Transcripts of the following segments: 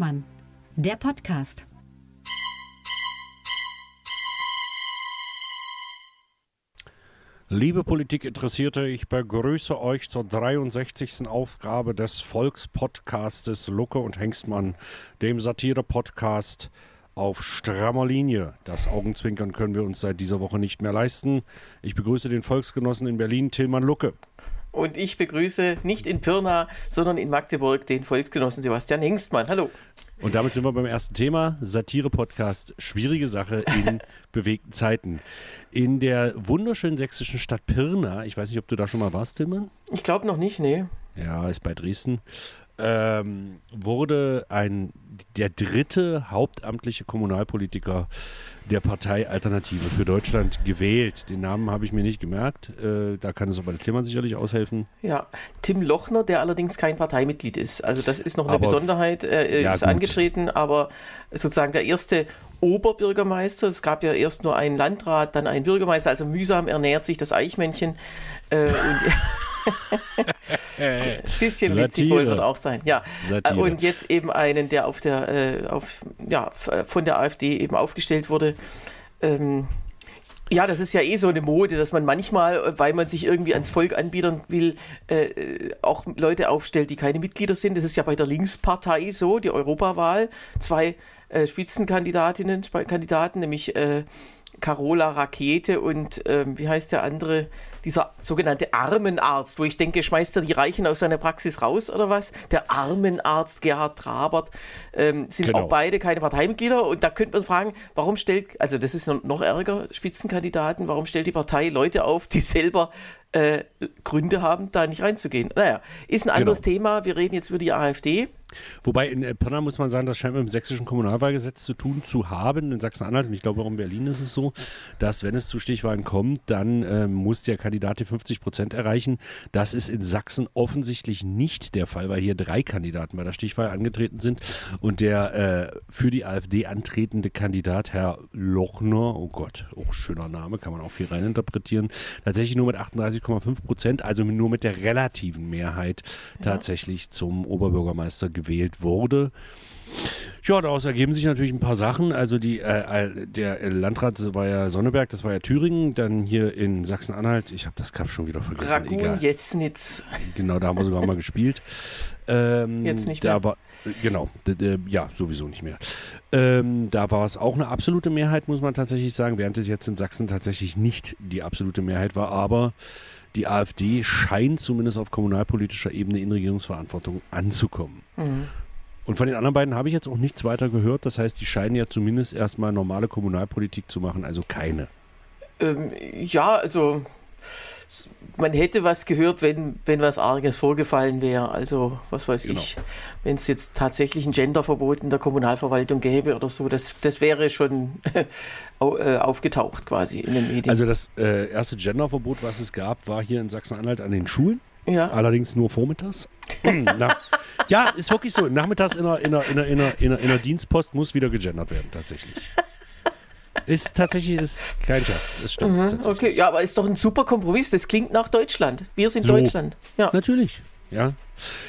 Hengstmann, der Podcast. Liebe Politikinteressierte, ich begrüße euch zur 63. Aufgabe des Volkspodcastes Lucke und Hengstmann, dem Satire-Podcast auf strammer Linie. Das Augenzwinkern können wir uns seit dieser Woche nicht mehr leisten. Ich begrüße den Volksgenossen in Berlin, Tilman Lucke. Und ich begrüße nicht in Pirna, sondern in Magdeburg den Volksgenossen Sebastian Hengstmann. Hallo. Und damit sind wir beim ersten Thema, Satire-Podcast, schwierige Sache in bewegten Zeiten. In der wunderschönen sächsischen Stadt Pirna, ich weiß nicht, ob du da schon mal warst, Tillmann? Ich glaube noch nicht, nee. Ja, ist bei Dresden. Ähm, wurde ein, der dritte hauptamtliche Kommunalpolitiker der Partei Alternative für Deutschland gewählt. Den Namen habe ich mir nicht gemerkt. Äh, da kann es aber der Tillmann sicherlich aushelfen. Ja, Tim Lochner, der allerdings kein Parteimitglied ist. Also das ist noch eine aber, Besonderheit. Er ja, ist gut. angetreten, aber sozusagen der erste Oberbürgermeister. Es gab ja erst nur einen Landrat, dann einen Bürgermeister. Also mühsam ernährt sich das Eichmännchen. Äh, Ein bisschen Satire. witzig wohl wird auch sein. Ja. Satire. Und jetzt eben einen, der auf der, äh, auf, ja, von der AfD eben aufgestellt wurde. Ähm, ja, das ist ja eh so eine Mode, dass man manchmal, weil man sich irgendwie ans Volk anbiedern will, äh, auch Leute aufstellt, die keine Mitglieder sind. Das ist ja bei der Linkspartei so, die Europawahl. Zwei äh, Spitzenkandidatinnen, Kandidaten, nämlich äh, Carola Rakete und ähm, wie heißt der andere, dieser sogenannte Armenarzt, wo ich denke, schmeißt er die Reichen aus seiner Praxis raus oder was? Der Armenarzt Gerhard Trabert ähm, sind genau. auch beide keine Parteimitglieder und da könnte man fragen, warum stellt, also das ist noch ärger, Spitzenkandidaten, warum stellt die Partei Leute auf, die selber äh, Gründe haben, da nicht reinzugehen? Naja, ist ein anderes genau. Thema. Wir reden jetzt über die AfD. Wobei in äh, Pirna muss man sagen, das scheint mit dem sächsischen Kommunalwahlgesetz zu tun zu haben. In Sachsen-Anhalt und ich glaube auch in Berlin ist es so, dass wenn es zu Stichwahlen kommt, dann äh, muss der Kandidat die 50 Prozent erreichen. Das ist in Sachsen offensichtlich nicht der Fall, weil hier drei Kandidaten bei der Stichwahl angetreten sind und der äh, für die AfD antretende Kandidat, Herr Lochner, oh Gott, auch schöner Name, kann man auch viel reininterpretieren, tatsächlich nur mit 38,5 Prozent, also nur mit der relativen Mehrheit tatsächlich ja. zum Oberbürgermeister gewählt wurde. Ja, daraus ergeben sich natürlich ein paar Sachen. Also die, äh, der Landrat war ja Sonneberg, das war ja Thüringen, dann hier in Sachsen-Anhalt, ich habe das Kaff schon wieder vergessen. Ragun, Jesnitz. Genau, da haben wir sogar mal gespielt. Ähm, Jetzt nicht mehr. War, genau, ja, sowieso nicht mehr. Ähm, da war es auch eine absolute Mehrheit, muss man tatsächlich sagen, während es jetzt in Sachsen tatsächlich nicht die absolute Mehrheit war, aber die AfD scheint zumindest auf kommunalpolitischer Ebene in Regierungsverantwortung anzukommen. Mhm. Und von den anderen beiden habe ich jetzt auch nichts weiter gehört. Das heißt, die scheinen ja zumindest erstmal normale Kommunalpolitik zu machen, also keine. Ähm, ja, also man hätte was gehört, wenn, wenn was Arges vorgefallen wäre. Also, was weiß genau. ich, wenn es jetzt tatsächlich ein Genderverbot in der Kommunalverwaltung gäbe oder so, das, das wäre schon äh, aufgetaucht quasi in den Medien. Also, das äh, erste Genderverbot, was es gab, war hier in Sachsen-Anhalt an den Schulen. Ja. Allerdings nur vormittags. Na, ja, ist wirklich so. Nachmittags in der, in, der, in, der, in, der, in, der, Dienstpost muss wieder gegendert werden, tatsächlich. Ist tatsächlich ist kein Scherz. Das stimmt. Mhm, okay, ja, aber ist doch ein super Kompromiss. Das klingt nach Deutschland. Wir sind so, Deutschland. Ja. Natürlich. Ja,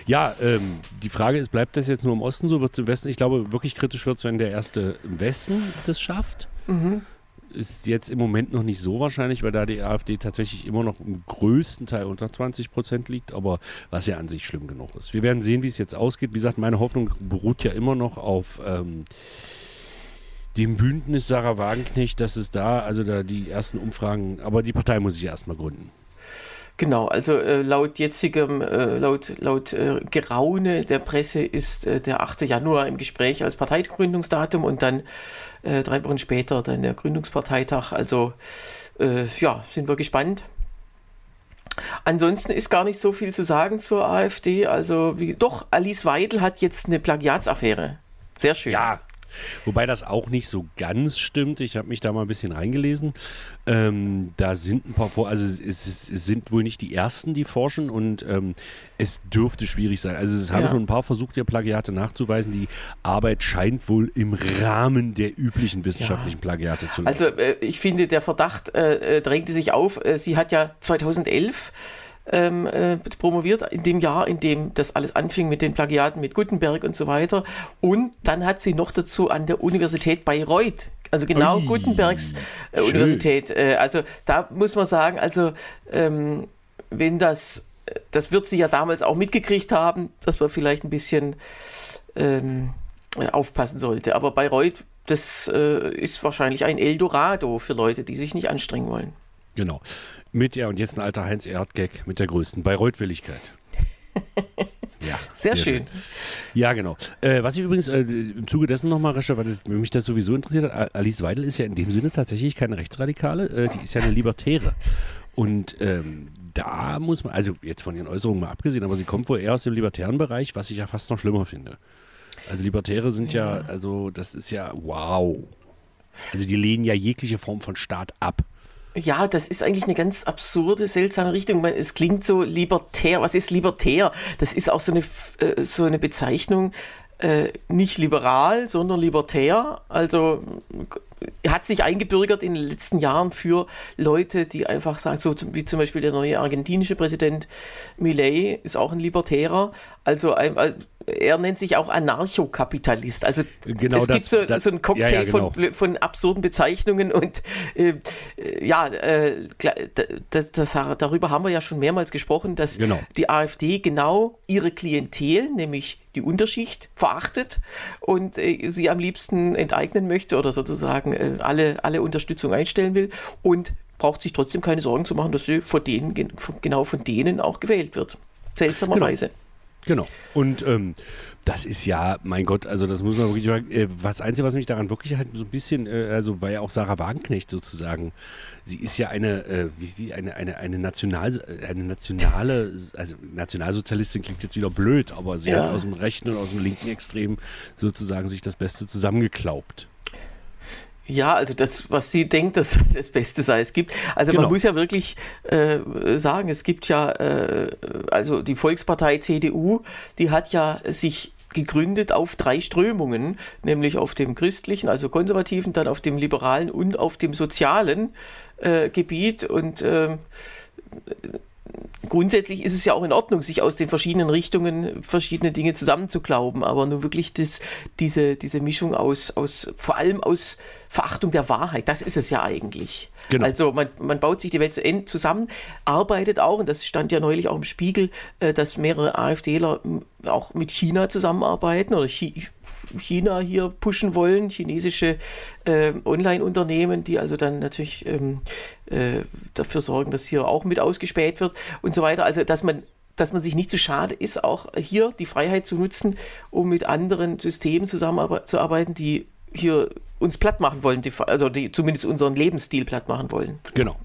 ja ähm, die Frage ist, bleibt das jetzt nur im Osten so? Wird es im Westen? Ich glaube, wirklich kritisch wird es, wenn der erste im Westen das schafft. Mhm. Ist jetzt im Moment noch nicht so wahrscheinlich, weil da die AfD tatsächlich immer noch im größten Teil unter 20 Prozent liegt, aber was ja an sich schlimm genug ist. Wir werden sehen, wie es jetzt ausgeht. Wie gesagt, meine Hoffnung beruht ja immer noch auf. Ähm, dem Bündnis Sarah Wagenknecht, dass es da, also da die ersten Umfragen, aber die Partei muss sich erstmal gründen. Genau, also äh, laut jetzigem, äh, laut, laut äh, Geraune der Presse ist äh, der 8. Januar im Gespräch als Parteigründungsdatum und dann äh, drei Wochen später dann der Gründungsparteitag. Also äh, ja, sind wir gespannt. Ansonsten ist gar nicht so viel zu sagen zur AfD. Also wie, doch, Alice Weidel hat jetzt eine Plagiatsaffäre. Sehr schön. Ja, Wobei das auch nicht so ganz stimmt. Ich habe mich da mal ein bisschen reingelesen. Ähm, da sind ein paar vor, also es, es, es, sind wohl nicht die ersten, die forschen und ähm, es dürfte schwierig sein. Also es haben ja. schon ein paar versucht, ja Plagiate nachzuweisen. Die Arbeit scheint wohl im Rahmen der üblichen wissenschaftlichen ja. Plagiate zu liegen. Also äh, ich finde, der Verdacht äh, äh drängte sich auf. Äh, sie hat ja 2011 ähm, äh, promoviert, in dem Jahr, in dem das alles anfing mit den Plagiaten mit Gutenberg und so weiter. Und dann hat sie noch dazu an der Universität Bayreuth, also genau Ui, Gutenbergs äh, Universität. Äh, also da muss man sagen, also ähm, wenn das, das wird sie ja damals auch mitgekriegt haben, dass man vielleicht ein bisschen ähm, aufpassen sollte. Aber Bayreuth, das äh, ist wahrscheinlich ein Eldorado für Leute, die sich nicht anstrengen wollen. Genau. Mit, ja, und jetzt ein alter Heinz-Erd-Gag mit der größten Bayreuth-Willigkeit. Ja, sehr, sehr schön. schön. Ja, genau. Äh, was ich übrigens äh, im Zuge dessen nochmal recherchiert, weil mich das sowieso interessiert hat, Alice Weidel ist ja in dem Sinne tatsächlich keine Rechtsradikale, äh, die ist ja eine Libertäre. Und ähm, da muss man, also jetzt von ihren Äußerungen mal abgesehen, aber sie kommt wohl eher aus dem libertären Bereich, was ich ja fast noch schlimmer finde. Also Libertäre sind ja, ja also das ist ja wow. Also die lehnen ja jegliche Form von Staat ab. Ja, das ist eigentlich eine ganz absurde, seltsame Richtung. Es klingt so libertär. Was ist libertär? Das ist auch so eine, äh, so eine Bezeichnung, äh, nicht liberal, sondern libertär. Also hat sich eingebürgert in den letzten Jahren für Leute, die einfach sagen, so wie zum Beispiel der neue argentinische Präsident Millet ist auch ein Libertärer. Also er nennt sich auch Anarchokapitalist. Also genau es das, gibt so, das, so einen Cocktail ja, ja, genau. von, von absurden Bezeichnungen und äh, ja, äh, das, das, darüber haben wir ja schon mehrmals gesprochen, dass genau. die AfD genau ihre Klientel, nämlich die Unterschicht, verachtet und äh, sie am liebsten enteignen möchte oder sozusagen äh, alle, alle Unterstützung einstellen will und braucht sich trotzdem keine Sorgen zu machen, dass sie von denen, genau von denen auch gewählt wird. Seltsamerweise. Genau. Genau. Und ähm, das ist ja, mein Gott, also das muss man wirklich sagen. Äh, das Einzige, was mich daran wirklich halt so ein bisschen, äh, also war ja auch Sarah Wagenknecht sozusagen. Sie ist ja eine, äh, wie, wie eine, eine, eine, National, eine nationale, also Nationalsozialistin klingt jetzt wieder blöd, aber sie ja. hat aus dem rechten und aus dem linken Extrem sozusagen sich das Beste zusammengeklaubt. Ja, also das, was sie denkt, dass das Beste sei, es gibt. Also genau. man muss ja wirklich äh, sagen, es gibt ja, äh, also die Volkspartei CDU, die hat ja sich gegründet auf drei Strömungen, nämlich auf dem christlichen, also konservativen, dann auf dem liberalen und auf dem sozialen äh, Gebiet. Und äh, grundsätzlich ist es ja auch in Ordnung, sich aus den verschiedenen Richtungen verschiedene Dinge zusammenzuklauben, aber nur wirklich das, diese, diese Mischung aus, aus, vor allem aus Verachtung der Wahrheit, das ist es ja eigentlich. Genau. Also man, man baut sich die Welt zu Ende zusammen, arbeitet auch, und das stand ja neulich auch im Spiegel, äh, dass mehrere AfDler auch mit China zusammenarbeiten oder China hier pushen wollen, chinesische äh, Online-Unternehmen, die also dann natürlich ähm, äh, dafür sorgen, dass hier auch mit ausgespäht wird und so weiter. Also dass man dass man sich nicht zu schade ist, auch hier die Freiheit zu nutzen, um mit anderen Systemen zusammenzuarbeiten, die hier uns platt machen wollen, die, also die zumindest unseren Lebensstil platt machen wollen. Genau.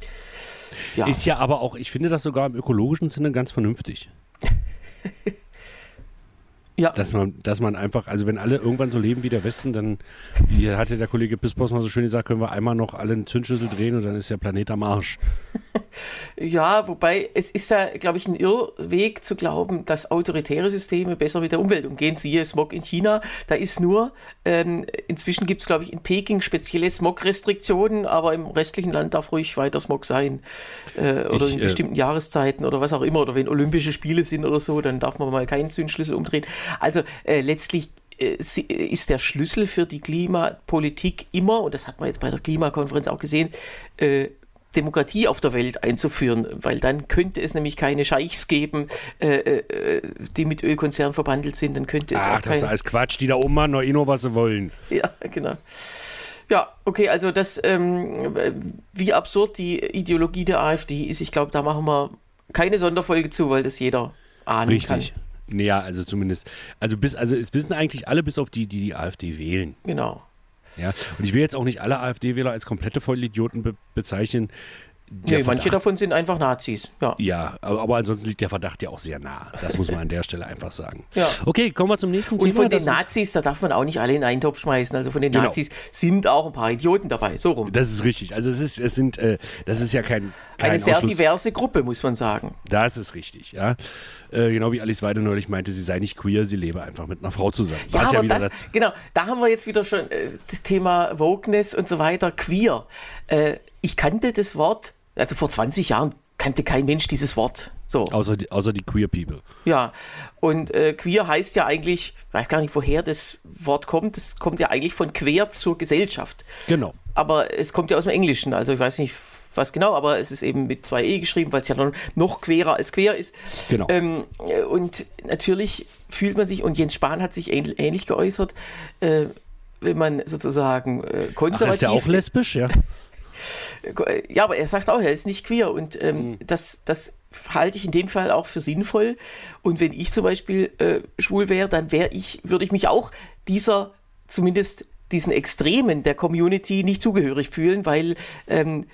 Ja. Ist ja aber auch, ich finde das sogar im ökologischen Sinne ganz vernünftig. Ja. Dass man, dass man einfach, also wenn alle irgendwann so leben wie der Westen, dann, wie hatte der Kollege Pispos mal so schön gesagt, können wir einmal noch alle einen Zündschlüssel drehen und dann ist der Planet am Arsch. ja, wobei es ist ja, glaube ich, ein Irrweg zu glauben, dass autoritäre Systeme besser mit der Umwelt umgehen. Siehe Smog in China, da ist nur, ähm, inzwischen gibt es, glaube ich, in Peking spezielle Smog-Restriktionen, aber im restlichen Land darf ruhig weiter Smog sein. Äh, oder ich, in äh, bestimmten äh, Jahreszeiten oder was auch immer. Oder wenn Olympische Spiele sind oder so, dann darf man mal keinen Zündschlüssel umdrehen. Also äh, letztlich äh, ist der Schlüssel für die Klimapolitik immer, und das hat man jetzt bei der Klimakonferenz auch gesehen, äh, Demokratie auf der Welt einzuführen, weil dann könnte es nämlich keine Scheichs geben, äh, äh, die mit Ölkonzernen verbandelt sind. Dann könnte es Ach, auch das ist alles Quatsch, die da oben machen noch eh nur, was sie wollen. Ja, genau. Ja, okay, also das, ähm, wie absurd die Ideologie der AfD ist, ich glaube, da machen wir keine Sonderfolge zu, weil das jeder ahnen Richtig. kann. Richtig. Naja, also zumindest, also bis, also es wissen eigentlich alle bis auf die, die die AfD wählen. Genau. Ja, und ich will jetzt auch nicht alle AfD-Wähler als komplette Vollidioten be bezeichnen. Nee, manche davon sind einfach Nazis. Ja, ja aber, aber, ansonsten liegt der Verdacht ja auch sehr nah. Das muss man an der Stelle einfach sagen. Ja. Okay, kommen wir zum nächsten Und Thema. Und von den Nazis, da darf man auch nicht alle in einen Topf schmeißen. Also von den genau. Nazis sind auch ein paar Idioten dabei. So rum. Das ist richtig. Also es ist, es sind, äh, das ist ja kein, kein eine sehr Ausschluss. diverse Gruppe, muss man sagen. Das ist richtig, ja. Äh, genau wie Alice Weide neulich meinte, sie sei nicht queer, sie lebe einfach mit einer Frau zusammen. Ja, aber ja das, genau, da haben wir jetzt wieder schon äh, das Thema Wokeness und so weiter, queer. Äh, ich kannte das Wort also vor 20 Jahren kannte kein Mensch dieses Wort. So. Außer die, außer die Queer People. Ja, und äh, queer heißt ja eigentlich, ich weiß gar nicht, woher das Wort kommt. Das kommt ja eigentlich von quer zur Gesellschaft. Genau. Aber es kommt ja aus dem Englischen. Also ich weiß nicht, was genau, aber es ist eben mit zwei E geschrieben, weil es ja noch, noch querer als quer ist. Genau. Ähm, und natürlich fühlt man sich, und Jens Spahn hat sich ähnlich, ähnlich geäußert, äh, wenn man sozusagen äh, konservativ. Ach, ist der auch lesbisch, ja? Ja, aber er sagt auch, er ist nicht queer und ähm, mhm. das, das halte ich in dem Fall auch für sinnvoll. Und wenn ich zum Beispiel äh, schwul wäre, dann wäre ich, würde ich mich auch dieser zumindest diesen Extremen der Community nicht zugehörig fühlen, weil ähm,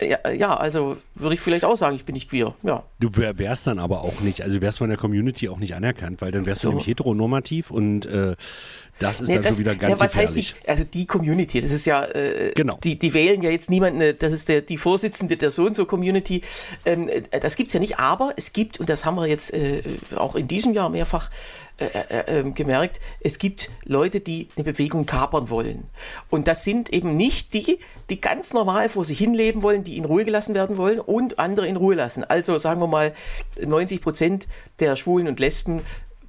ja, ja, also würde ich vielleicht auch sagen, ich bin nicht queer. Ja. Du wärst dann aber auch nicht, also wärst von der Community auch nicht anerkannt, weil dann wärst so. du nämlich heteronormativ und äh, das ist nee, dann das, schon wieder ganz ja, was gefährlich. Heißt die, also die Community, das ist ja, äh, genau. die, die wählen ja jetzt niemanden, äh, das ist der, die Vorsitzende der so und so Community. Ähm, äh, das gibt es ja nicht, aber es gibt, und das haben wir jetzt äh, auch in diesem Jahr mehrfach äh, äh, ähm, gemerkt, es gibt Leute, die eine Bewegung kapern wollen. Und das sind eben nicht die, die ganz normal vor sich hinleben wollen, die in Ruhe gelassen werden wollen und andere in Ruhe lassen. Also sagen wir mal, 90 Prozent der Schwulen und Lesben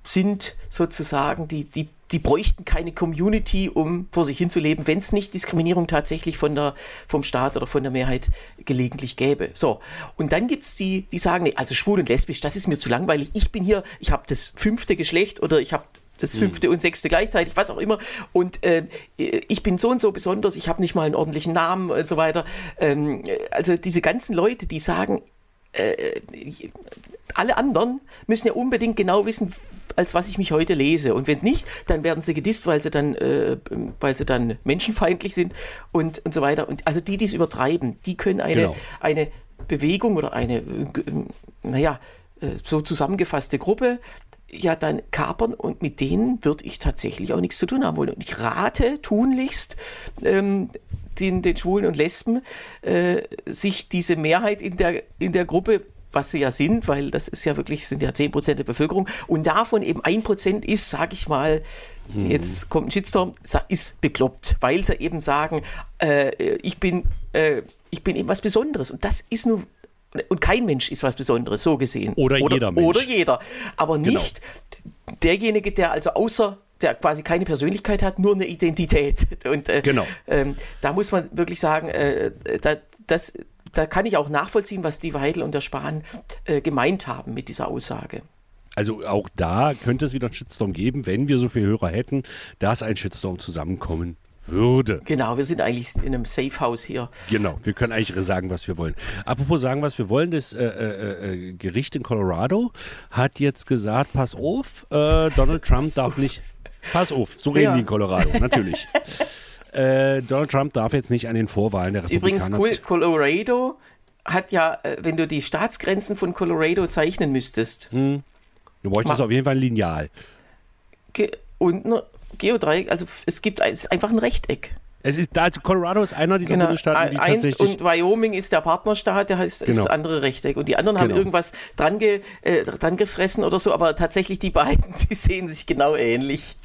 sind sozusagen die, die die bräuchten keine Community, um vor sich hinzuleben, wenn es nicht Diskriminierung tatsächlich von der, vom Staat oder von der Mehrheit gelegentlich gäbe. So, und dann gibt es die, die sagen, nee, also schwul und lesbisch, das ist mir zu langweilig. Ich bin hier, ich habe das fünfte Geschlecht oder ich habe das fünfte mhm. und sechste gleichzeitig, was auch immer. Und äh, ich bin so und so besonders, ich habe nicht mal einen ordentlichen Namen und so weiter. Ähm, also diese ganzen Leute, die sagen, äh, alle anderen müssen ja unbedingt genau wissen, als was ich mich heute lese. Und wenn nicht, dann werden sie gedisst, weil sie dann, äh, weil sie dann menschenfeindlich sind und, und so weiter. Und also die, die es übertreiben, die können eine, genau. eine Bewegung oder eine, naja, äh, so zusammengefasste Gruppe ja dann kapern und mit denen würde ich tatsächlich auch nichts zu tun haben wollen. Und ich rate tunlichst ähm, den, den Schwulen und Lesben, äh, sich diese Mehrheit in der, in der Gruppe was sie ja sind, weil das ist ja wirklich, sind ja 10% der Bevölkerung und davon eben 1% ist, sag ich mal, hm. jetzt kommt ein Shitstorm, ist bekloppt, weil sie eben sagen, äh, ich bin, äh, ich bin eben was Besonderes und das ist nun und kein Mensch ist was Besonderes, so gesehen. Oder, oder jeder Mensch. Oder jeder. Aber genau. nicht genau. derjenige, der also außer der quasi keine Persönlichkeit hat, nur eine Identität. Und äh, genau. ähm, da muss man wirklich sagen, äh, da, das, da kann ich auch nachvollziehen, was die Weidel und der Spahn äh, gemeint haben mit dieser Aussage. Also auch da könnte es wieder einen Shitstorm geben, wenn wir so viele Hörer hätten, dass ein Shitstorm zusammenkommen würde. Genau, wir sind eigentlich in einem Safe House hier. Genau, wir können eigentlich sagen, was wir wollen. Apropos sagen, was wir wollen, das äh, äh, äh Gericht in Colorado hat jetzt gesagt, pass auf, äh, Donald Trump darf nicht, pass auf, so reden ja. die in Colorado, natürlich. Äh, Donald Trump darf jetzt nicht an den Vorwahlen der Republikaner. Übrigens cool, Colorado hat ja, äh, wenn du die Staatsgrenzen von Colorado zeichnen müsstest. Hm. Du bräuchtest Ma auf jeden Fall ein Lineal. Ge und ein Geodreieck, also es gibt es ist einfach ein Rechteck. Es ist, also Colorado ist einer dieser genau. Bundesstaaten, die Eins tatsächlich... Und Wyoming ist der Partnerstaat, der heißt genau. das andere Rechteck. Und die anderen genau. haben irgendwas dran, ge, äh, dran gefressen oder so, aber tatsächlich die beiden, die sehen sich genau ähnlich.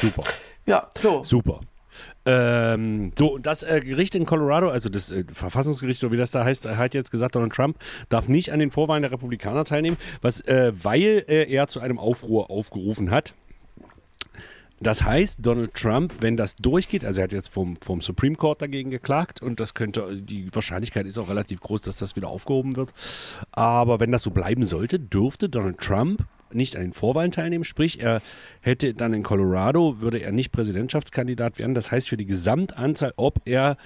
Super. Ja, so. Super. Ähm, so, das äh, Gericht in Colorado, also das äh, Verfassungsgericht oder wie das da heißt, hat jetzt gesagt, Donald Trump darf nicht an den Vorwahlen der Republikaner teilnehmen, was, äh, weil er zu einem Aufruhr aufgerufen hat. Das heißt, Donald Trump, wenn das durchgeht, also er hat jetzt vom, vom Supreme Court dagegen geklagt und das könnte, die Wahrscheinlichkeit ist auch relativ groß, dass das wieder aufgehoben wird. Aber wenn das so bleiben sollte, dürfte Donald Trump nicht an den Vorwahlen teilnehmen, sprich, er hätte dann in Colorado, würde er nicht Präsidentschaftskandidat werden. Das heißt für die Gesamtanzahl, ob er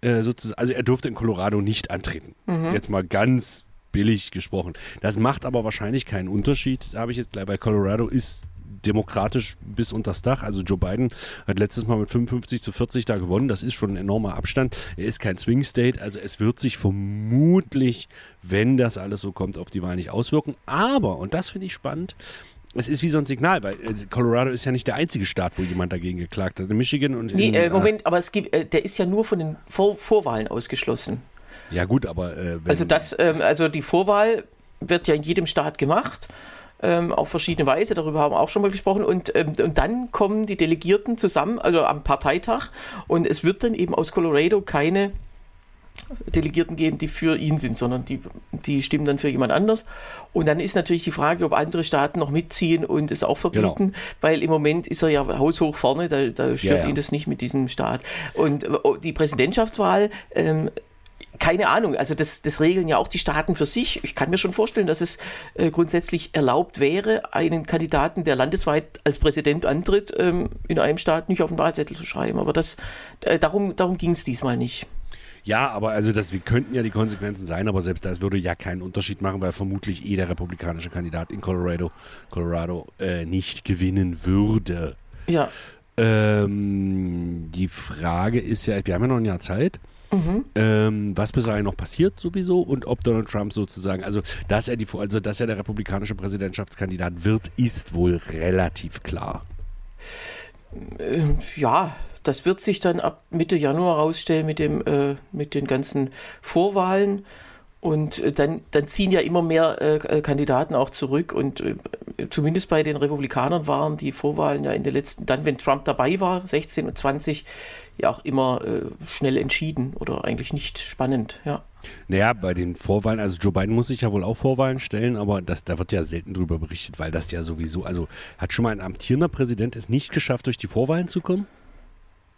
äh, sozusagen, also er durfte in Colorado nicht antreten. Mhm. Jetzt mal ganz billig gesprochen. Das macht aber wahrscheinlich keinen Unterschied, da habe ich jetzt gleich, weil Colorado ist demokratisch bis unters Dach. Also Joe Biden hat letztes Mal mit 55 zu 40 da gewonnen. Das ist schon ein enormer Abstand. Er ist kein Swing State. Also es wird sich vermutlich, wenn das alles so kommt, auf die Wahl nicht auswirken. Aber, und das finde ich spannend, es ist wie so ein Signal, weil äh, Colorado ist ja nicht der einzige Staat, wo jemand dagegen geklagt hat. In Michigan und Nee, in, äh, Moment, aber es gibt, äh, der ist ja nur von den Vor Vorwahlen ausgeschlossen. Ja, gut, aber. Äh, also, das, ähm, also die Vorwahl wird ja in jedem Staat gemacht ähm, auf verschiedene Weise, darüber haben wir auch schon mal gesprochen. Und, ähm, und dann kommen die Delegierten zusammen, also am Parteitag, und es wird dann eben aus Colorado keine Delegierten geben, die für ihn sind, sondern die, die stimmen dann für jemand anders. Und dann ist natürlich die Frage, ob andere Staaten noch mitziehen und es auch verbieten, genau. weil im Moment ist er ja haushoch vorne, da, da stört ja, ja. ihn das nicht mit diesem Staat. Und äh, die Präsidentschaftswahl ähm, keine Ahnung, also das, das regeln ja auch die Staaten für sich. Ich kann mir schon vorstellen, dass es äh, grundsätzlich erlaubt wäre, einen Kandidaten, der landesweit als Präsident antritt, ähm, in einem Staat nicht auf den Wahlzettel zu schreiben. Aber das, äh, darum, darum ging es diesmal nicht. Ja, aber also das wir könnten ja die Konsequenzen sein, aber selbst das würde ja keinen Unterschied machen, weil vermutlich eh der republikanische Kandidat in Colorado, Colorado äh, nicht gewinnen würde. Ja. Ähm, die Frage ist ja, wir haben ja noch ein Jahr Zeit. Mhm. Ähm, was bis dahin noch passiert sowieso und ob Donald Trump sozusagen, also dass er die, also dass er der republikanische Präsidentschaftskandidat wird, ist wohl relativ klar. Äh, ja, das wird sich dann ab Mitte Januar rausstellen mit dem, äh, mit den ganzen Vorwahlen. Und äh, dann, dann ziehen ja immer mehr äh, Kandidaten auch zurück. Und äh, zumindest bei den Republikanern waren die Vorwahlen ja in der letzten, dann wenn Trump dabei war, 16 und 20, ja auch immer äh, schnell entschieden oder eigentlich nicht spannend, ja. Naja, bei den Vorwahlen, also Joe Biden muss sich ja wohl auch Vorwahlen stellen, aber das, da wird ja selten drüber berichtet, weil das ja sowieso, also hat schon mal ein amtierender Präsident es nicht geschafft, durch die Vorwahlen zu kommen?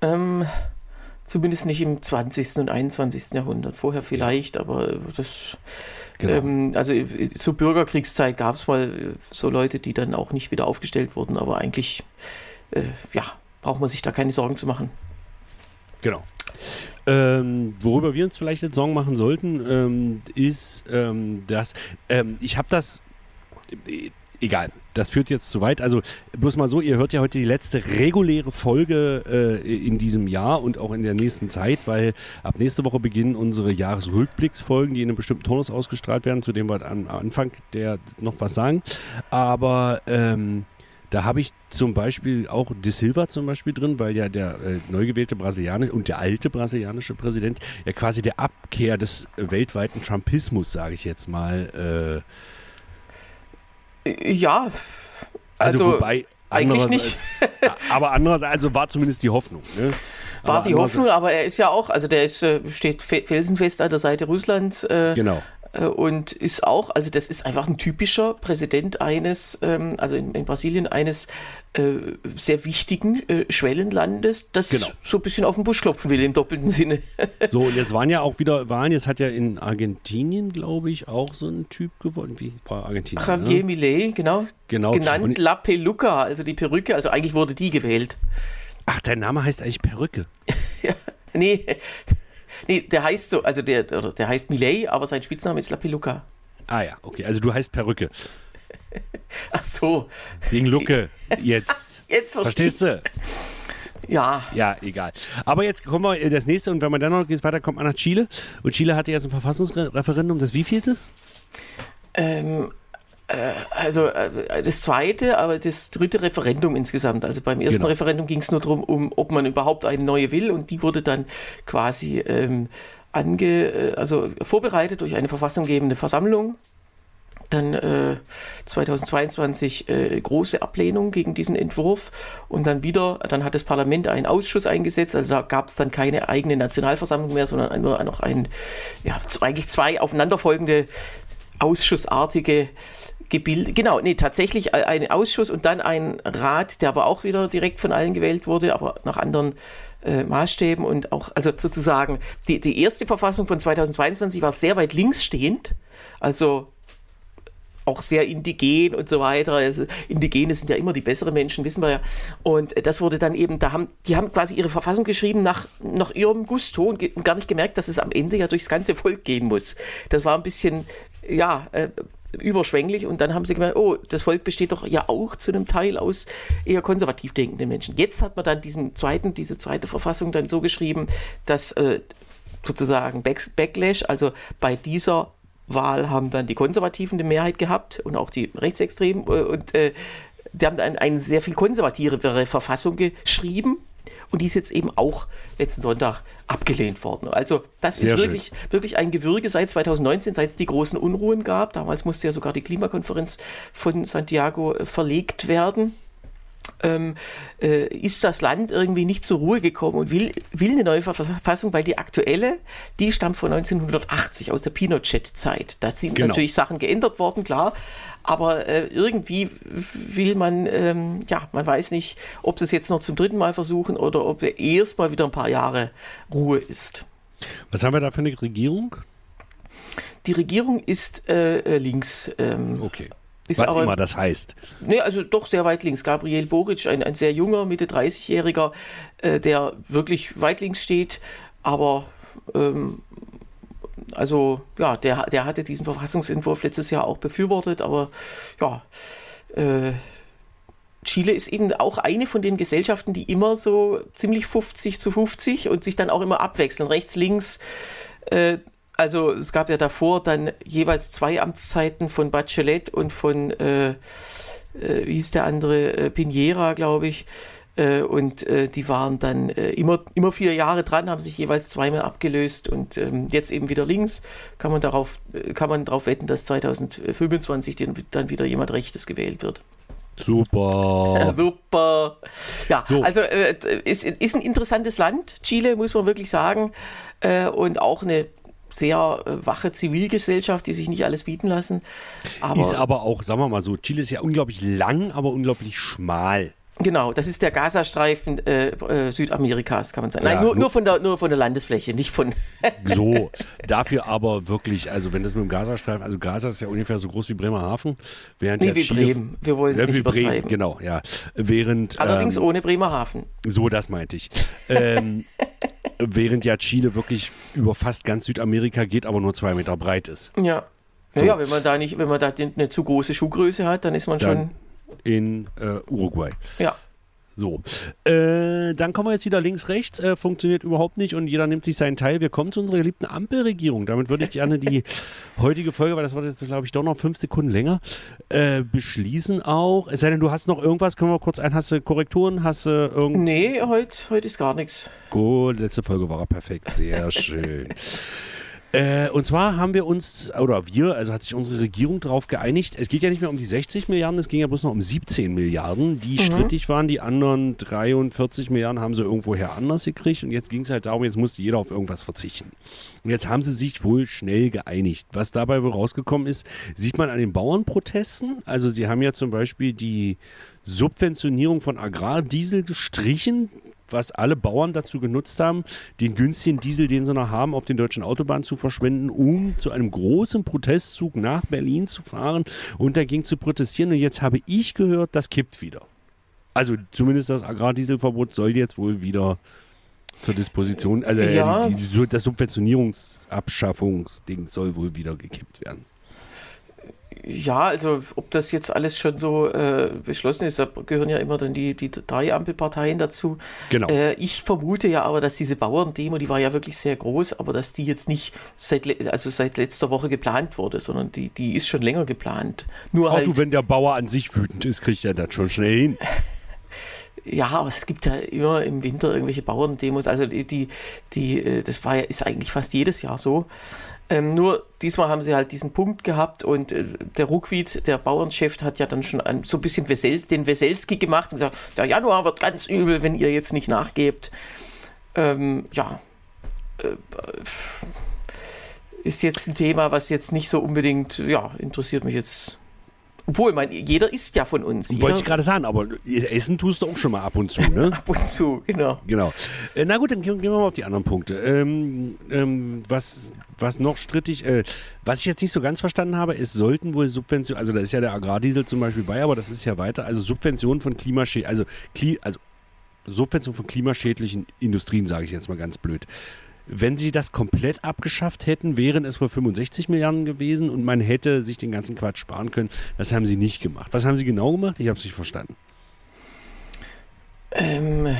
Ähm, Zumindest nicht im 20. und 21. Jahrhundert. Vorher vielleicht, aber das. Genau. Ähm, also zur Bürgerkriegszeit gab es mal so Leute, die dann auch nicht wieder aufgestellt wurden, aber eigentlich, äh, ja, braucht man sich da keine Sorgen zu machen. Genau. Ähm, worüber wir uns vielleicht jetzt Sorgen machen sollten, ähm, ist, ähm, dass ähm, ich habe das egal, das führt jetzt zu weit. Also bloß mal so, ihr hört ja heute die letzte reguläre Folge äh, in diesem Jahr und auch in der nächsten Zeit, weil ab nächste Woche beginnen unsere Jahresrückblicksfolgen, die in einem bestimmten Tonus ausgestrahlt werden, zu dem wir am Anfang der noch was sagen. Aber ähm, da habe ich zum Beispiel auch De Silva zum Beispiel drin, weil ja der äh, neu gewählte brasilianische und der alte brasilianische Präsident ja quasi der Abkehr des äh, weltweiten Trumpismus, sage ich jetzt mal, äh, ja, also, also wobei eigentlich nicht. aber andererseits, also war zumindest die Hoffnung. Ne? War aber die Hoffnung, aber er ist ja auch, also der ist, äh, steht felsenfest an der Seite Russlands. Äh, genau. Äh, und ist auch, also das ist einfach ein typischer Präsident eines, ähm, also in, in Brasilien eines äh, sehr wichtigen äh, Schwellenlandes, das genau. so ein bisschen auf den Busch klopfen will im doppelten Sinne. so, und jetzt waren ja auch wieder Wahlen, jetzt hat ja in Argentinien, glaube ich, auch so ein Typ gewonnen. Wie war Argentinien? Javier ne? Millet, genau. Genau. Genannt und La Peluca, also die Perücke, also eigentlich wurde die gewählt. Ach, dein Name heißt eigentlich Perücke. ja, nee, Nee, der heißt so, also der, der heißt Millet, aber sein Spitzname ist La Peluca. Ah ja, okay. Also du heißt Perücke. Ach so. Wegen Lucke. Jetzt. jetzt Verstehst du? Ja. Ja, egal. Aber jetzt kommen wir das nächste und wenn man dann noch weiter kommt man nach Chile. Und Chile hatte jetzt ein Verfassungsreferendum, das wievielte? Ähm, äh, also äh, das zweite, aber das dritte Referendum insgesamt. Also beim ersten genau. Referendum ging es nur darum, um, ob man überhaupt eine neue will und die wurde dann quasi ähm, ange, äh, also vorbereitet durch eine verfassunggebende Versammlung. Dann äh, 2022 äh, große Ablehnung gegen diesen Entwurf und dann wieder, dann hat das Parlament einen Ausschuss eingesetzt, also da gab es dann keine eigene Nationalversammlung mehr, sondern nur noch ein, ja, eigentlich zwei aufeinanderfolgende ausschussartige gebildet. Genau, nee, tatsächlich ein Ausschuss und dann ein Rat, der aber auch wieder direkt von allen gewählt wurde, aber nach anderen äh, Maßstäben und auch, also sozusagen, die, die erste Verfassung von 2022 war sehr weit links stehend, also auch sehr indigen und so weiter. Also Indigene sind ja immer die besseren Menschen, wissen wir ja. Und das wurde dann eben, da haben, die haben quasi ihre Verfassung geschrieben nach, nach ihrem Gusto und, und gar nicht gemerkt, dass es am Ende ja durchs ganze Volk gehen muss. Das war ein bisschen, ja, äh, überschwänglich und dann haben sie gemerkt, oh, das Volk besteht doch ja auch zu einem Teil aus eher konservativ denkenden Menschen. Jetzt hat man dann diesen zweiten, diese zweite Verfassung dann so geschrieben, dass äh, sozusagen Back Backlash, also bei dieser Wahl haben dann die Konservativen die Mehrheit gehabt und auch die Rechtsextremen äh, und äh, die haben dann eine sehr viel konservativere Verfassung geschrieben und die ist jetzt eben auch letzten Sonntag abgelehnt worden. Also das Sehr ist wirklich, wirklich ein Gewürge seit 2019, seit es die großen Unruhen gab. Damals musste ja sogar die Klimakonferenz von Santiago äh, verlegt werden. Ähm, äh, ist das Land irgendwie nicht zur Ruhe gekommen und will, will eine neue Verfassung, weil die aktuelle, die stammt von 1980 aus der Pinochet-Zeit. Da sind genau. natürlich Sachen geändert worden, klar, aber äh, irgendwie will man, ähm, ja, man weiß nicht, ob sie es jetzt noch zum dritten Mal versuchen oder ob erst mal wieder ein paar Jahre Ruhe ist. Was haben wir da für eine Regierung? Die Regierung ist äh, äh links. Ähm, okay. Ist Was aber, immer das heißt. Nee, also doch sehr weit links. Gabriel Boric, ein, ein sehr junger, Mitte 30-Jähriger, äh, der wirklich weit links steht, aber ähm, also ja, der, der hatte diesen Verfassungsentwurf letztes Jahr auch befürwortet, aber ja, äh, Chile ist eben auch eine von den Gesellschaften, die immer so ziemlich 50 zu 50 und sich dann auch immer abwechseln, rechts, links. Äh, also es gab ja davor dann jeweils zwei Amtszeiten von Bachelet und von, äh, äh, wie hieß der andere, äh, Pinera, glaube ich. Äh, und äh, die waren dann äh, immer, immer vier Jahre dran, haben sich jeweils zweimal abgelöst und ähm, jetzt eben wieder links. Kann man darauf, kann man darauf wetten, dass 2025 dann wieder jemand Rechtes gewählt wird. Super. Super. Ja, so. also äh, ist, ist ein interessantes Land, Chile, muss man wirklich sagen. Äh, und auch eine sehr äh, wache Zivilgesellschaft, die sich nicht alles bieten lassen. Aber ist aber auch, sagen wir mal so, Chile ist ja unglaublich lang, aber unglaublich schmal. Genau, das ist der Gazastreifen äh, äh, Südamerikas, kann man sagen. Nein, ja, nur, nur, von der, nur von der Landesfläche, nicht von. so, dafür aber wirklich, also wenn das mit dem Gazastreifen, also Gaza ist ja ungefähr so groß wie Bremerhaven. Während nee, ja wie Chile, Bremen, wir wollen es nicht übertreiben. Bremen, genau, ja. Während, Allerdings ähm, ohne Bremerhaven. So, das meinte ich. ähm, während ja Chile wirklich über fast ganz Südamerika geht, aber nur zwei Meter breit ist. Ja. So. Naja, wenn man da nicht, wenn man da eine zu große Schuhgröße hat, dann ist man dann, schon in äh, Uruguay. Ja. So, äh, dann kommen wir jetzt wieder links, rechts, äh, funktioniert überhaupt nicht und jeder nimmt sich seinen Teil. Wir kommen zu unserer geliebten Ampelregierung. Damit würde ich gerne die heutige Folge, weil das wird jetzt, glaube ich, doch noch fünf Sekunden länger, äh, beschließen auch. Es sei denn, du hast noch irgendwas, können wir kurz ein, hast du Korrekturen, hast du irgend... Nee, heute heut ist gar nichts. Gut, letzte Folge war perfekt, sehr schön. Äh, und zwar haben wir uns, oder wir, also hat sich unsere Regierung darauf geeinigt, es geht ja nicht mehr um die 60 Milliarden, es ging ja bloß noch um 17 Milliarden, die mhm. strittig waren. Die anderen 43 Milliarden haben sie irgendwoher anders gekriegt und jetzt ging es halt darum, jetzt musste jeder auf irgendwas verzichten. Und jetzt haben sie sich wohl schnell geeinigt. Was dabei wohl rausgekommen ist, sieht man an den Bauernprotesten. Also sie haben ja zum Beispiel die Subventionierung von Agrardiesel gestrichen was alle Bauern dazu genutzt haben, den günstigen Diesel, den sie noch haben, auf den deutschen Autobahnen zu verschwenden, um zu einem großen Protestzug nach Berlin zu fahren und dagegen zu protestieren. Und jetzt habe ich gehört, das kippt wieder. Also zumindest das Agrardieselverbot soll jetzt wohl wieder zur Disposition, also ja. die, die, das Subventionierungsabschaffungsding soll wohl wieder gekippt werden. Ja, also ob das jetzt alles schon so äh, beschlossen ist, da gehören ja immer dann die, die drei Ampelparteien dazu. Genau. Äh, ich vermute ja aber, dass diese Bauerndemo, die war ja wirklich sehr groß, aber dass die jetzt nicht seit, also seit letzter Woche geplant wurde, sondern die, die ist schon länger geplant. Nur Auch halt, du, wenn der Bauer an sich wütend ist, kriegt er das schon schnell hin. Ja, aber es gibt ja immer im Winter irgendwelche Bauerndemos. Also die, die, die äh, das war ja, ist eigentlich fast jedes Jahr so. Ähm, nur diesmal haben sie halt diesen Punkt gehabt und äh, der Ruckwied, der Bauernchef, hat ja dann schon ein, so ein bisschen Wesel, den Weselski gemacht und gesagt, der Januar wird ganz übel, wenn ihr jetzt nicht nachgebt. Ähm, ja, äh, ist jetzt ein Thema, was jetzt nicht so unbedingt, ja, interessiert mich jetzt obwohl, mein, jeder isst ja von uns. Wollte ich gerade sagen, aber essen tust du auch schon mal ab und zu, ne? ab und zu, genau. Genau. Äh, na gut, dann gehen wir mal auf die anderen Punkte. Ähm, ähm, was, was noch strittig, äh, was ich jetzt nicht so ganz verstanden habe, es sollten wohl Subventionen, also da ist ja der Agrardiesel zum Beispiel bei, aber das ist ja weiter, also Subventionen von Klimaschädlichen, also, Kli also Subventionen von klimaschädlichen Industrien, sage ich jetzt mal ganz blöd. Wenn sie das komplett abgeschafft hätten, wären es wohl 65 Milliarden gewesen und man hätte sich den ganzen Quatsch sparen können. Das haben sie nicht gemacht. Was haben sie genau gemacht? Ich habe es nicht verstanden. Ähm.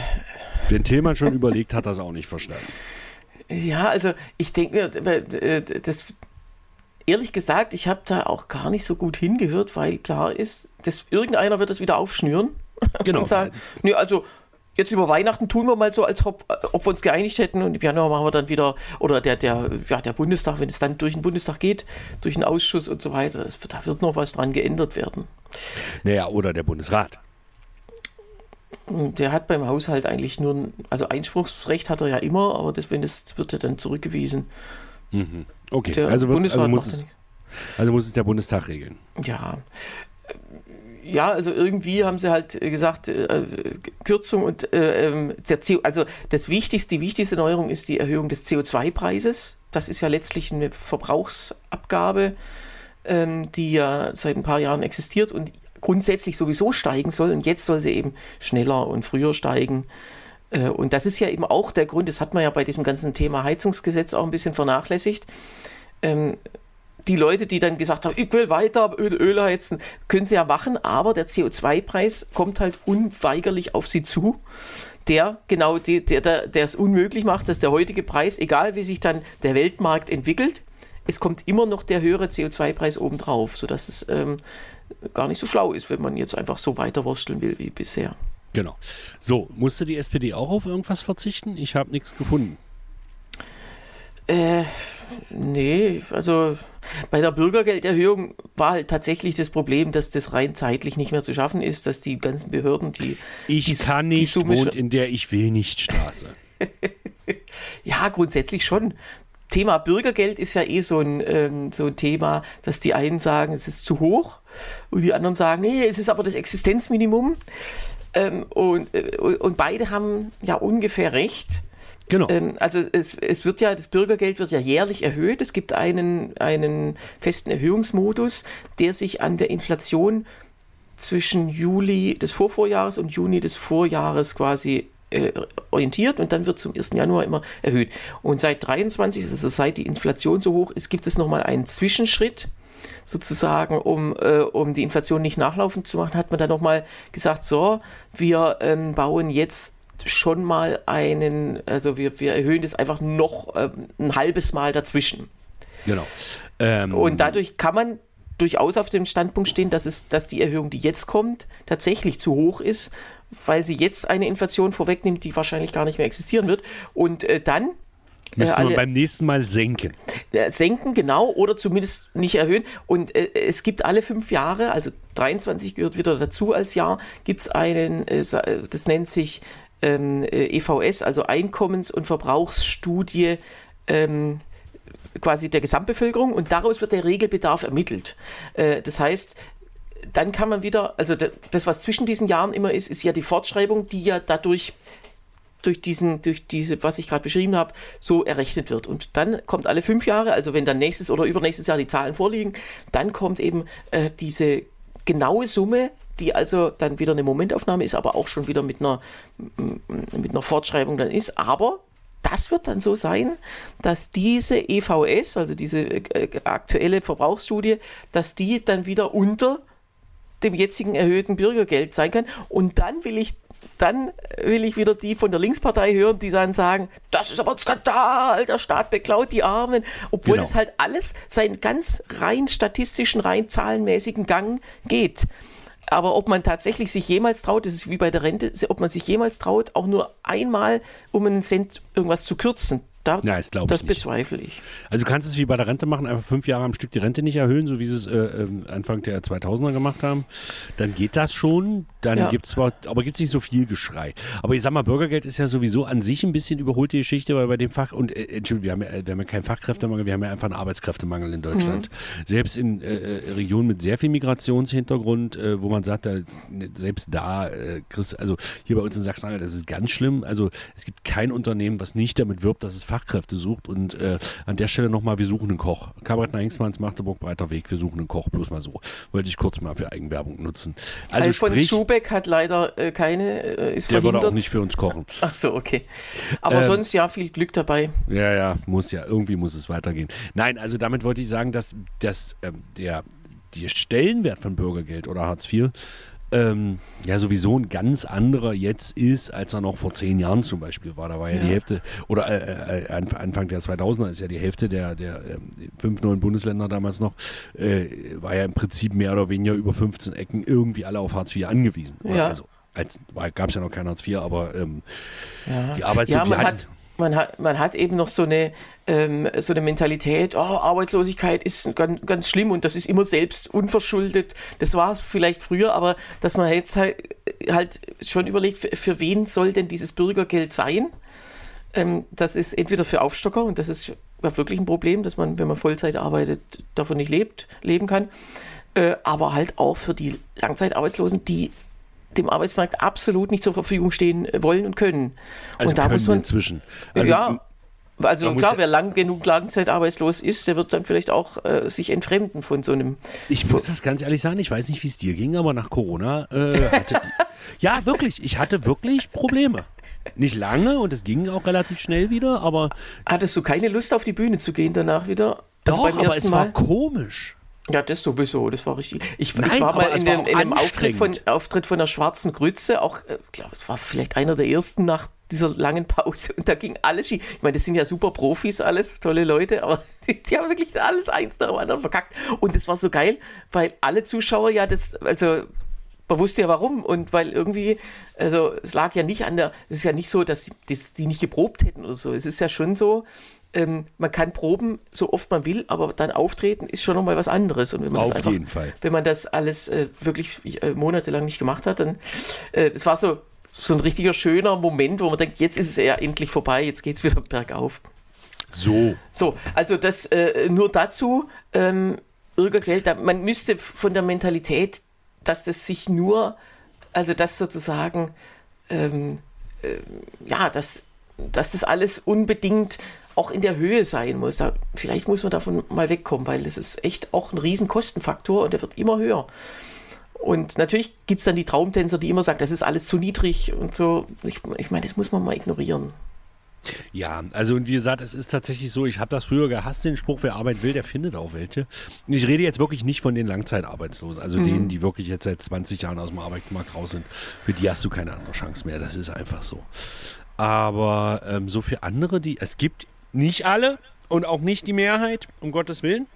Wenn Tillmann schon überlegt hat, das auch nicht verstanden. Ja, also ich denke mir, äh, das ehrlich gesagt, ich habe da auch gar nicht so gut hingehört, weil klar ist, dass irgendeiner wird das wieder aufschnüren genau. und sagen, nee, also jetzt über Weihnachten tun wir mal so, als ob, ob wir uns geeinigt hätten und im Januar machen wir dann wieder, oder der, der, ja, der Bundestag, wenn es dann durch den Bundestag geht, durch den Ausschuss und so weiter, das, da wird noch was dran geändert werden. Naja, oder der Bundesrat. Der hat beim Haushalt eigentlich nur, also Einspruchsrecht hat er ja immer, aber das, wenn das wird er dann zurückgewiesen. Mhm. Okay, der also, also, muss es, also muss es der Bundestag regeln. Ja. Ja, also irgendwie haben sie halt gesagt, äh, Kürzung und äh, ähm, also das wichtigste, die wichtigste Neuerung ist die Erhöhung des CO2-Preises. Das ist ja letztlich eine Verbrauchsabgabe, ähm, die ja seit ein paar Jahren existiert und grundsätzlich sowieso steigen soll. Und jetzt soll sie eben schneller und früher steigen. Äh, und das ist ja eben auch der Grund, das hat man ja bei diesem ganzen Thema Heizungsgesetz auch ein bisschen vernachlässigt. Ähm, die Leute, die dann gesagt haben, ich will weiter Öl, Öl heizen, können sie ja machen, aber der CO2-Preis kommt halt unweigerlich auf sie zu. Der genau, der, der, der es unmöglich macht, dass der heutige Preis, egal wie sich dann der Weltmarkt entwickelt, es kommt immer noch der höhere CO2-Preis obendrauf, sodass es ähm, gar nicht so schlau ist, wenn man jetzt einfach so weiterwursteln will wie bisher. Genau. So, musste die SPD auch auf irgendwas verzichten? Ich habe nichts gefunden. Äh, nee, also bei der Bürgergelderhöhung war halt tatsächlich das Problem, dass das rein zeitlich nicht mehr zu schaffen ist, dass die ganzen Behörden, die. Ich die, kann nicht, die wohnt in der Ich will nicht Straße. ja, grundsätzlich schon. Thema Bürgergeld ist ja eh so ein, ähm, so ein Thema, dass die einen sagen, es ist zu hoch und die anderen sagen, nee, es ist aber das Existenzminimum. Ähm, und, äh, und beide haben ja ungefähr recht. Genau. Ähm, also es, es wird ja, das Bürgergeld wird ja jährlich erhöht. Es gibt einen, einen festen Erhöhungsmodus, der sich an der Inflation zwischen Juli des Vorvorjahres und Juni des Vorjahres quasi äh, orientiert und dann wird zum 1. Januar immer erhöht. Und seit 23, also seit die Inflation so hoch ist, gibt es nochmal einen Zwischenschritt sozusagen, um, äh, um die Inflation nicht nachlaufend zu machen, hat man dann nochmal gesagt, so, wir ähm, bauen jetzt schon mal einen, also wir, wir erhöhen das einfach noch ähm, ein halbes Mal dazwischen. Genau. Ähm, und dadurch kann man durchaus auf dem Standpunkt stehen, dass, es, dass die Erhöhung, die jetzt kommt, tatsächlich zu hoch ist, weil sie jetzt eine Inflation vorwegnimmt, die wahrscheinlich gar nicht mehr existieren wird. Und äh, dann Müssen äh, wir beim nächsten Mal senken. Äh, senken, genau, oder zumindest nicht erhöhen. Und äh, es gibt alle fünf Jahre, also 23 gehört wieder dazu als Jahr, gibt es einen, das nennt sich ähm, EVS, also Einkommens- und Verbrauchsstudie ähm, quasi der Gesamtbevölkerung und daraus wird der Regelbedarf ermittelt. Äh, das heißt, dann kann man wieder, also das, was zwischen diesen Jahren immer ist, ist ja die Fortschreibung, die ja dadurch durch diesen, durch diese, was ich gerade beschrieben habe, so errechnet wird. Und dann kommt alle fünf Jahre, also wenn dann nächstes oder übernächstes Jahr die Zahlen vorliegen, dann kommt eben äh, diese genaue Summe, die also dann wieder eine Momentaufnahme ist, aber auch schon wieder mit einer, mit einer Fortschreibung dann ist. Aber das wird dann so sein, dass diese EVS, also diese äh, aktuelle Verbrauchsstudie, dass die dann wieder unter dem jetzigen erhöhten Bürgergeld sein kann. Und dann will ich dann will ich wieder die von der Linkspartei hören, die dann sagen, das ist aber ein Skandal, der Staat beklaut die Armen, obwohl genau. es halt alles seinen ganz rein statistischen, rein zahlenmäßigen Gang geht. Aber ob man tatsächlich sich jemals traut, das ist wie bei der Rente, ob man sich jemals traut, auch nur einmal um einen Cent irgendwas zu kürzen, da, ja, das, das bezweifle ich. Also du kannst es wie bei der Rente machen, einfach fünf Jahre am Stück die Rente nicht erhöhen, so wie sie es äh, ähm, Anfang der 2000er gemacht haben. Dann geht das schon. Dann ja. gibt es zwar, aber gibt es nicht so viel Geschrei. Aber ich sag mal, Bürgergeld ist ja sowieso an sich ein bisschen überholte Geschichte, weil bei dem Fach, und äh, Entschuldigung, wir haben, ja, wir haben ja keinen Fachkräftemangel, wir haben ja einfach einen Arbeitskräftemangel in Deutschland. Mhm. Selbst in äh, äh Regionen mit sehr viel Migrationshintergrund, äh, wo man sagt, da, selbst da, äh, Chris, also hier bei uns in Sachsen-Anhalt, das ist ganz schlimm. Also es gibt kein Unternehmen, was nicht damit wirbt, dass es Fachkräfte sucht. Und äh, an der Stelle nochmal, wir suchen einen Koch. Kabarett Hengsmanns, Magdeburg, breiter Weg, wir suchen einen Koch, bloß mal so. Wollte ich kurz mal für Eigenwerbung nutzen. Also sprich, Schubeck hat leider äh, keine, äh, ist Der verhindert. würde auch nicht für uns kochen. Ach so, okay. Aber ähm, sonst ja, viel Glück dabei. Ja, ja, muss ja, irgendwie muss es weitergehen. Nein, also damit wollte ich sagen, dass, dass ähm, der, der Stellenwert von Bürgergeld oder Hartz IV ähm, ja sowieso ein ganz anderer jetzt ist, als er noch vor zehn Jahren zum Beispiel war. Da war ja, ja. die Hälfte, oder äh, äh, Anfang der 2000er ist ja die Hälfte der, der äh, fünf neuen Bundesländer damals noch, äh, war ja im Prinzip mehr oder weniger über 15 Ecken irgendwie alle auf Hartz IV angewiesen. Ja. Also als gab es ja noch kein Hartz IV, aber ähm, ja. die Arbeitslose. Ja, man hat, man hat, man hat eben noch so eine, ähm, so eine Mentalität, oh, Arbeitslosigkeit ist ganz, ganz schlimm und das ist immer selbst unverschuldet. Das war es vielleicht früher, aber dass man jetzt halt, halt schon überlegt, für, für wen soll denn dieses Bürgergeld sein? Ähm, das ist entweder für Aufstocker und das ist wirklich ein Problem, dass man, wenn man Vollzeit arbeitet, davon nicht lebt, leben kann. Äh, aber halt auch für die Langzeitarbeitslosen, die dem Arbeitsmarkt absolut nicht zur Verfügung stehen wollen und können. Also und da muss man inzwischen. Also ja, also klar, wer lang genug langzeitarbeitslos ist, der wird dann vielleicht auch äh, sich entfremden von so einem. Ich muss das ganz ehrlich sagen, ich weiß nicht, wie es dir ging, aber nach Corona äh, hatte. ja, wirklich, ich hatte wirklich Probleme. Nicht lange und es ging auch relativ schnell wieder, aber. Hattest du keine Lust auf die Bühne zu gehen danach wieder? Also Doch, aber es Mal? war komisch. Ja, das sowieso, das war richtig. Ich, Nein, ich war mal in, dem, in einem Auftritt von, Auftritt von der Schwarzen Grütze, auch, ich äh, glaube, es war vielleicht einer der ersten nach dieser langen Pause und da ging alles schief. Ich meine, das sind ja super Profis alles, tolle Leute, aber die, die, haben wirklich alles eins nach dem anderen verkackt. Und das war so geil, weil alle Zuschauer ja das, also man wusste ja warum und weil irgendwie, also es lag ja nicht an der, es ist ja nicht so, dass die, die nicht geprobt hätten oder so. Es ist ja schon so, ähm, man kann proben, so oft man will, aber dann auftreten ist schon nochmal was anderes. Und wenn man Auf das einfach, jeden Fall. Wenn man das alles äh, wirklich äh, monatelang nicht gemacht hat, dann, äh, es war so, so ein richtiger schöner Moment, wo man denkt, jetzt ist es ja endlich vorbei, jetzt geht es wieder bergauf. So. So, also das äh, nur dazu, ähm, Bürgergeld, da, man müsste von der Mentalität, dass das sich nur, also das sozusagen, ähm, äh, ja, dass, dass das alles unbedingt auch in der Höhe sein muss. Da, vielleicht muss man davon mal wegkommen, weil das ist echt auch ein Riesenkostenfaktor und der wird immer höher. Und natürlich gibt es dann die Traumtänzer, die immer sagen, das ist alles zu niedrig und so. Ich, ich meine, das muss man mal ignorieren. Ja, also und wie gesagt, es ist tatsächlich so, ich habe das früher gehasst, den Spruch, wer Arbeit will, der findet auch welche. Und ich rede jetzt wirklich nicht von den Langzeitarbeitslosen, also mhm. denen, die wirklich jetzt seit 20 Jahren aus dem Arbeitsmarkt raus sind. Für die hast du keine andere Chance mehr, das ist einfach so. Aber ähm, so für andere, die, es gibt nicht alle und auch nicht die Mehrheit, um Gottes Willen.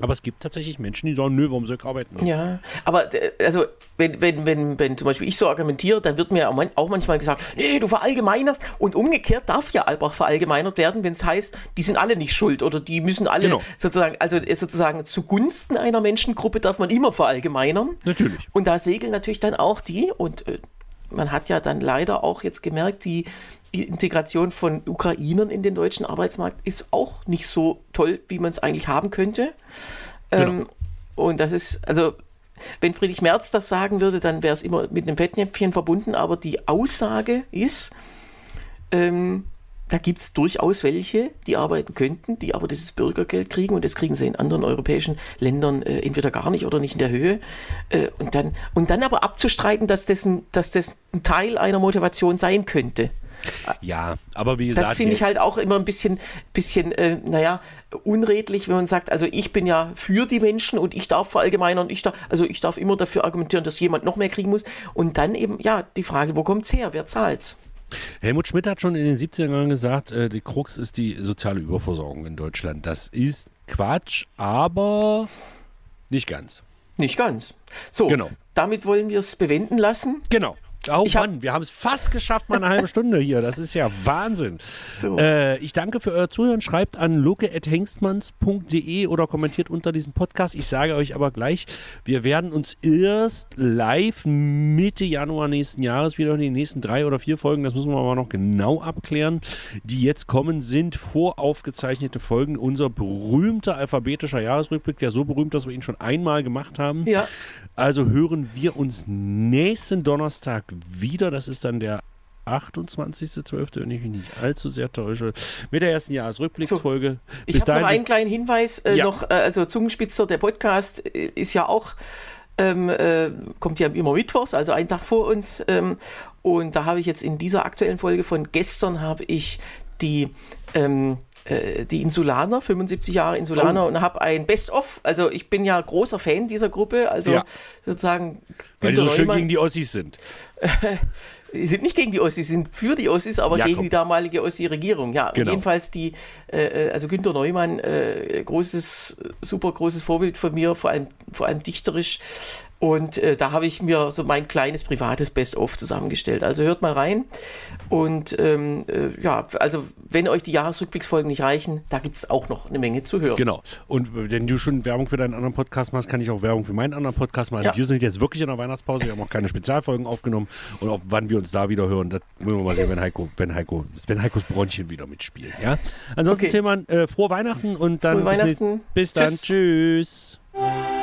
Aber es gibt tatsächlich Menschen, die sagen, nö, warum soll ich arbeiten? Ja, aber äh, also wenn, wenn, wenn, wenn zum Beispiel ich so argumentiere, dann wird mir auch manchmal gesagt, nee, du verallgemeinerst. Und umgekehrt darf ja Albach verallgemeinert werden, wenn es heißt, die sind alle nicht schuld oder die müssen alle genau. sozusagen, also äh, sozusagen zugunsten einer Menschengruppe darf man immer verallgemeinern. Natürlich. Und da segeln natürlich dann auch die und äh, man hat ja dann leider auch jetzt gemerkt, die Integration von Ukrainern in den deutschen Arbeitsmarkt ist auch nicht so toll, wie man es eigentlich haben könnte. Genau. Ähm, und das ist, also, wenn Friedrich Merz das sagen würde, dann wäre es immer mit einem Fettnäpfchen verbunden, aber die Aussage ist, ähm, da gibt es durchaus welche, die arbeiten könnten, die aber dieses Bürgergeld kriegen und das kriegen sie in anderen europäischen Ländern äh, entweder gar nicht oder nicht in der Höhe. Äh, und, dann, und dann aber abzustreiten, dass das, ein, dass das ein Teil einer Motivation sein könnte. Ja, aber wie gesagt. Das finde ich halt auch immer ein bisschen, bisschen äh, naja, unredlich, wenn man sagt, also ich bin ja für die Menschen und ich darf verallgemeinern, ich darf, also ich darf immer dafür argumentieren, dass jemand noch mehr kriegen muss. Und dann eben, ja, die Frage, wo kommt es her? Wer zahlt's? Helmut Schmidt hat schon in den 70er Jahren gesagt, äh, die Krux ist die soziale Überversorgung in Deutschland. Das ist Quatsch, aber nicht ganz. Nicht ganz. So, genau. damit wollen wir es bewenden lassen. Genau. Oh ich Mann, wir haben es fast geschafft, mal eine halbe Stunde hier. Das ist ja Wahnsinn. So. Äh, ich danke für euer Zuhören. Schreibt an luke.hengstmanns.de oder kommentiert unter diesem Podcast. Ich sage euch aber gleich, wir werden uns erst live Mitte Januar nächsten Jahres wieder in die nächsten drei oder vier Folgen, das müssen wir aber noch genau abklären, die jetzt kommen, sind voraufgezeichnete Folgen. Unser berühmter alphabetischer Jahresrückblick, der so berühmt, dass wir ihn schon einmal gemacht haben. Ja. Also hören wir uns nächsten Donnerstag wieder. Das ist dann der 28.12., wenn ich mich nicht allzu sehr täusche, mit der ersten Jahresrückblicksfolge. So, ich habe noch einen kleinen Hinweis, äh, ja. noch, äh, also Zungenspitzer, der Podcast äh, ist ja auch, ähm, äh, kommt ja immer mittwochs, also einen Tag vor uns. Ähm, und da habe ich jetzt in dieser aktuellen Folge von gestern habe ich die ähm, äh, die Insulaner, 75 Jahre Insulaner oh. und habe ein Best-of. Also ich bin ja großer Fan dieser Gruppe, also ja. sozusagen. Weil die so schön gegen die Ossis sind. Sie sind nicht gegen die Ossis, sind für die Ossis, aber ja, gegen die damalige Ossi-Regierung. Ja, genau. jedenfalls die, äh, äh, also Günter Neumann, äh, großes, super großes Vorbild von mir, vor allem, vor allem dichterisch. Und äh, da habe ich mir so mein kleines privates Best-of zusammengestellt. Also hört mal rein. Und ähm, äh, ja, also wenn euch die Jahresrückblicksfolgen nicht reichen, da gibt es auch noch eine Menge zu hören. Genau. Und wenn du schon Werbung für deinen anderen Podcast machst, kann ich auch Werbung für meinen anderen Podcast machen. Ja. Wir sind jetzt wirklich in der Weihnachtspause. Wir haben auch keine Spezialfolgen aufgenommen. Und auch wann wir uns da wieder hören, das müssen wir mal sehen, wenn Heiko, wenn Heiko, wenn Heikos Bronchien wieder mitspielt. Ja? Ansonsten, okay. Thema, äh, frohe Weihnachten und dann bis, Weihnachten. bis dann. Tschüss. Tschüss.